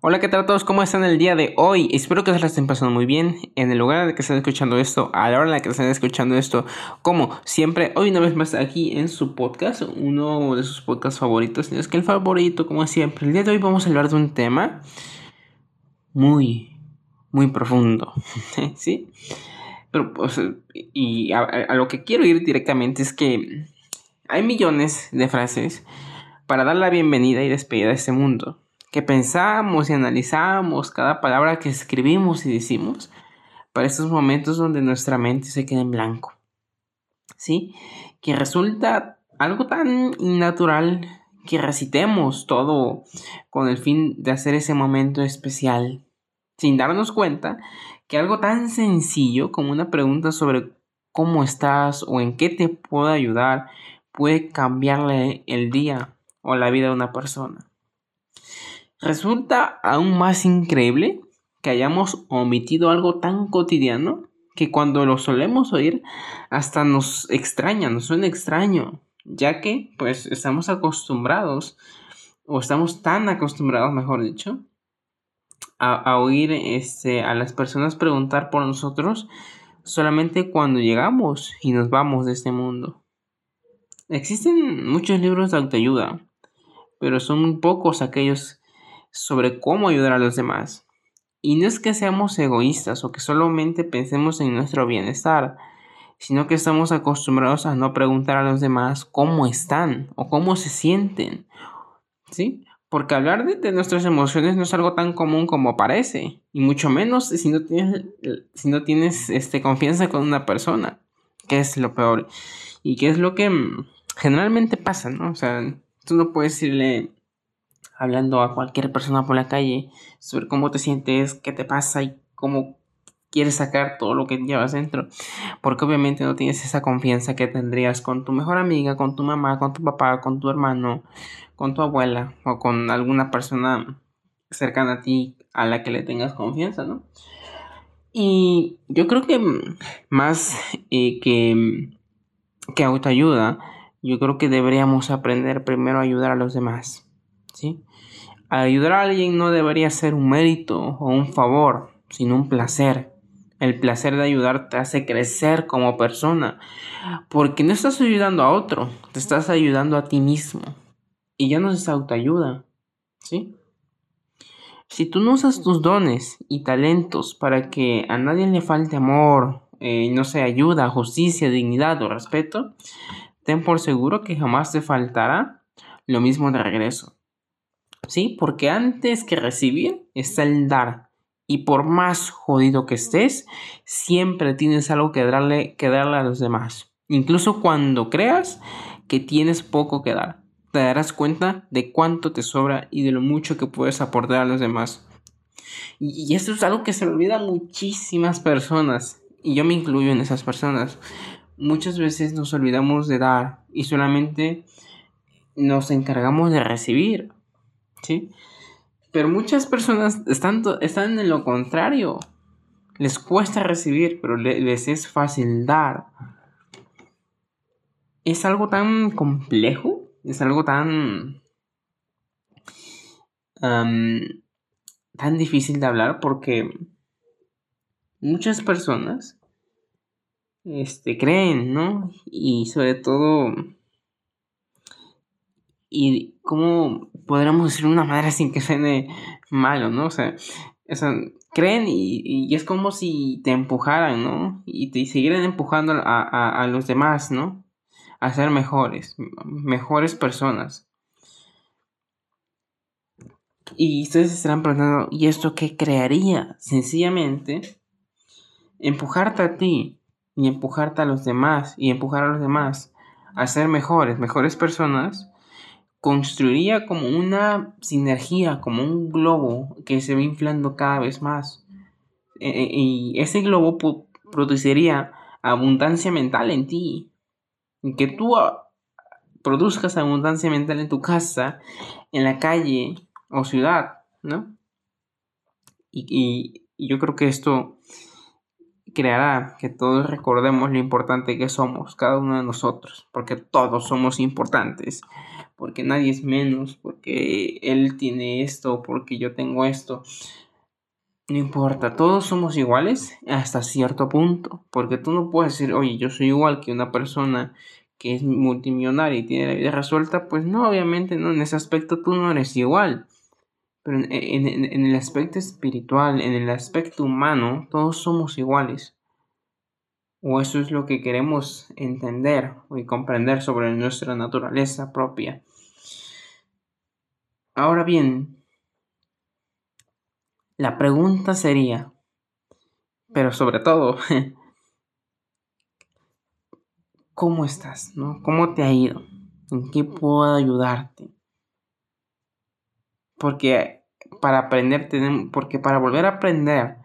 Hola, ¿qué tal todos? ¿Cómo están el día de hoy? Espero que se la estén pasando muy bien. En el lugar en el que estén escuchando esto, a la hora en la que estén escuchando esto, como siempre, hoy una vez más aquí en su podcast, uno de sus podcasts favoritos. Es que el favorito, como siempre. El día de hoy vamos a hablar de un tema muy, muy profundo. ¿Sí? Pero, pues, y a, a lo que quiero ir directamente es que hay millones de frases para dar la bienvenida y despedida a este mundo que pensamos y analizamos cada palabra que escribimos y decimos para estos momentos donde nuestra mente se queda en blanco. ¿Sí? Que resulta algo tan innatural que recitemos todo con el fin de hacer ese momento especial, sin darnos cuenta que algo tan sencillo como una pregunta sobre cómo estás o en qué te puedo ayudar puede cambiarle el día o la vida de una persona. Resulta aún más increíble que hayamos omitido algo tan cotidiano que cuando lo solemos oír hasta nos extraña, nos suena extraño, ya que pues estamos acostumbrados o estamos tan acostumbrados, mejor dicho, a, oír este, a las personas preguntar por nosotros solamente cuando llegamos y nos vamos de este mundo. Existen muchos libros de autoayuda, pero son muy pocos aquellos sobre cómo ayudar a los demás. Y no es que seamos egoístas o que solamente pensemos en nuestro bienestar, sino que estamos acostumbrados a no preguntar a los demás cómo están o cómo se sienten. ¿Sí? Porque hablar de, nuestras emociones no es algo tan común como parece, y mucho menos si no tienes, si no tienes este, confianza con una persona, que es lo peor, y que es lo que generalmente pasa, ¿no? O sea, tú no puedes decirle hablando a cualquier persona por la calle sobre cómo te sientes, qué te pasa y cómo quieres sacar todo lo que llevas dentro. Porque obviamente no tienes esa confianza que tendrías con tu mejor amiga, con tu mamá, con tu papá, con tu hermano, con tu abuela o con alguna persona cercana a ti a la que le tengas confianza, ¿no? Y yo creo que más eh, que, que autoayuda, yo creo que deberíamos aprender primero a ayudar a los demás, ¿sí? Ayudar a alguien no debería ser un mérito o un favor, sino un placer. El placer de ayudar te hace crecer como persona, porque no estás ayudando a otro, te estás ayudando a ti mismo. Y ya no es autoayuda, ¿sí? Si tú no usas tus dones y talentos para que a nadie le falte amor, eh, no sé, ayuda, justicia, dignidad o respeto, ten por seguro que jamás te faltará lo mismo de regreso. ¿Sí? Porque antes que recibir está el dar. Y por más jodido que estés, siempre tienes algo que darle, que darle a los demás. Incluso cuando creas que tienes poco que dar, te darás cuenta de cuánto te sobra y de lo mucho que puedes aportar a los demás. Y, esto es algo que se olvida a muchísimas personas. Y yo me incluyo en esas personas. Muchas veces nos olvidamos de dar y solamente nos encargamos de recibir. ¿Sí? Pero muchas personas están, están en lo contrario. Les cuesta recibir, pero les es fácil dar. Es algo tan complejo, es algo tan... tan difícil de hablar porque muchas personas este, creen, ¿no? Y sobre todo y cómo podríamos decir una madre sin que suene malo, ¿no? O sea, creen y, es como si te empujaran, ¿no? Y te siguieran empujando a, los demás, ¿no? A ser mejores, mejores personas. Y ustedes estarán preguntando, ¿y esto qué crearía? Sencillamente, empujarte a ti y empujarte a los demás y empujar a los demás a ser mejores, mejores personas construiría como una sinergia, como un globo que se va inflando cada vez más. E, e, y ese globo produciría abundancia mental en ti. Que tú ah, produzcas abundancia mental en tu casa, en la calle o ciudad, ¿no? Y yo creo que esto creará que todos recordemos lo importante que somos, cada uno de nosotros, porque todos somos importantes porque nadie es menos, porque él tiene esto, porque yo tengo esto. No importa, todos somos iguales hasta cierto punto, porque tú no puedes decir, oye, yo soy igual que una persona que es multimillonaria y tiene la vida resuelta, pues no, obviamente no, en ese aspecto tú no eres igual. Pero en, en el aspecto espiritual, en el aspecto humano, todos somos iguales. O eso es lo que queremos entender y comprender sobre nuestra naturaleza propia. Ahora bien, la pregunta sería, pero sobre todo, ¿cómo estás? ¿no? ¿Cómo te ha ido? ¿En qué puedo ayudarte? Porque para aprender porque para volver a aprender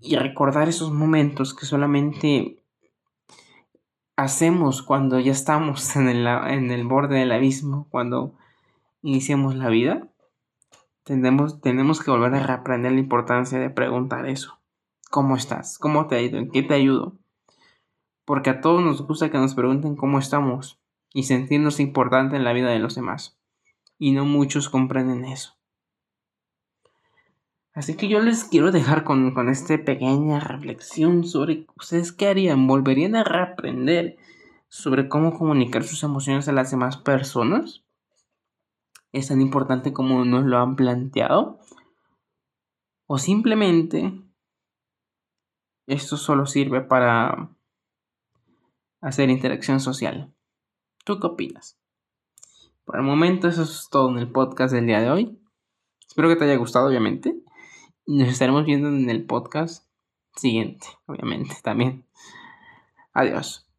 y recordar esos momentos que solamente hacemos cuando ya estamos en el, en el borde del abismo, cuando iniciamos la vida, tenemos, tenemos que volver a reaprender la importancia de preguntar eso. ¿Cómo estás? ¿Cómo te ha ido? ¿En qué te ayudo? Porque a todos nos gusta que nos pregunten cómo estamos y sentirnos importante en la vida de los demás. Y no muchos comprenden eso. Así que yo les quiero dejar con, con esta pequeña reflexión sobre ustedes qué harían. ¿Volverían a reaprender sobre cómo comunicar sus emociones a las demás personas? Es tan importante como nos lo han planteado? ¿O simplemente esto solo sirve para hacer interacción social? ¿Tú qué opinas? Por el momento eso es todo en el podcast del día de hoy. Espero que te haya gustado, obviamente. Nos estaremos viendo en el podcast siguiente, obviamente, también. Adiós.